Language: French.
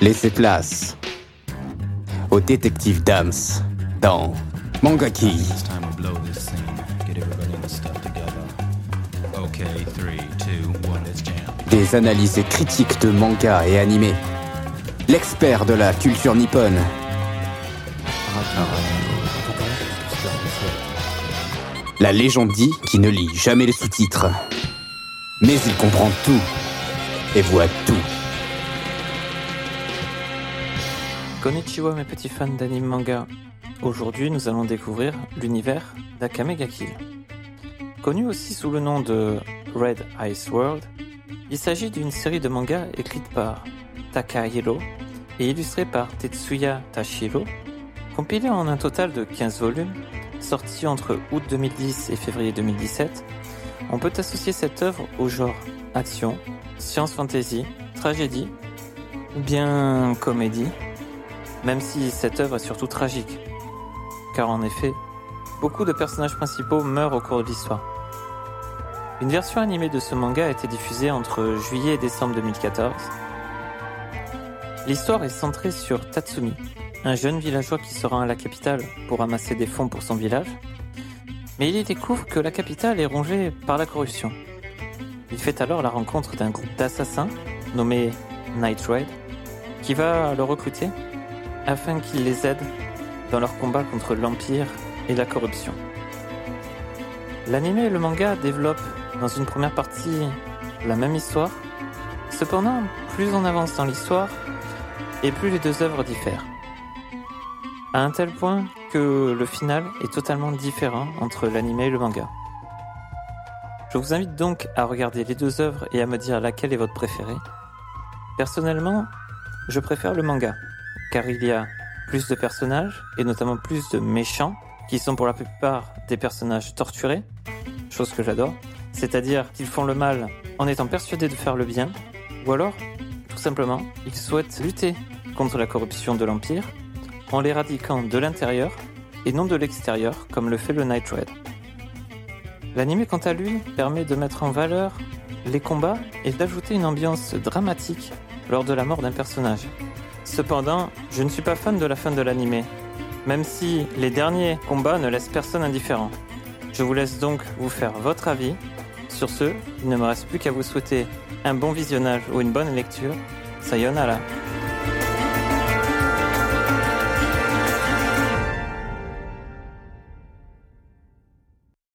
Laissez place au détective Dams dans Mangaki. Des analyses et critiques de manga et animés. L'expert de la culture nippone. La légende dit qu'il ne lit jamais les sous-titres. Mais il comprend tout et voit tout. Konnichiwa mes petits fans d'anime manga. Aujourd'hui nous allons découvrir l'univers d'Akame ga Kill. Connu aussi sous le nom de Red Ice World, il s'agit d'une série de mangas écrite par Takahiro et illustrée par Tetsuya Tashiro, compilée en un total de 15 volumes, sortis entre août 2010 et février 2017. On peut associer cette œuvre au genre action, science fantasy, tragédie bien comédie même si cette œuvre est surtout tragique. Car en effet, beaucoup de personnages principaux meurent au cours de l'histoire. Une version animée de ce manga a été diffusée entre juillet et décembre 2014. L'histoire est centrée sur Tatsumi, un jeune villageois qui se rend à la capitale pour amasser des fonds pour son village, mais il y découvre que la capitale est rongée par la corruption. Il fait alors la rencontre d'un groupe d'assassins nommé Night Raid, qui va le recruter afin qu'il les aide dans leur combat contre l'Empire et la corruption. L'anime et le manga développent dans une première partie la même histoire, cependant plus on avance dans l'histoire et plus les deux œuvres diffèrent. À un tel point que le final est totalement différent entre l'anime et le manga. Je vous invite donc à regarder les deux œuvres et à me dire laquelle est votre préférée. Personnellement, je préfère le manga car il y a plus de personnages, et notamment plus de méchants, qui sont pour la plupart des personnages torturés, chose que j'adore, c'est-à-dire qu'ils font le mal en étant persuadés de faire le bien, ou alors, tout simplement, ils souhaitent lutter contre la corruption de l'Empire en l'éradiquant de l'intérieur et non de l'extérieur, comme le fait le Night Red. L'anime, quant à lui, permet de mettre en valeur les combats et d'ajouter une ambiance dramatique lors de la mort d'un personnage. Cependant, je ne suis pas fan de la fin de l'animé, même si les derniers combats ne laissent personne indifférent. Je vous laisse donc vous faire votre avis. Sur ce, il ne me reste plus qu'à vous souhaiter un bon visionnage ou une bonne lecture. Sayonara.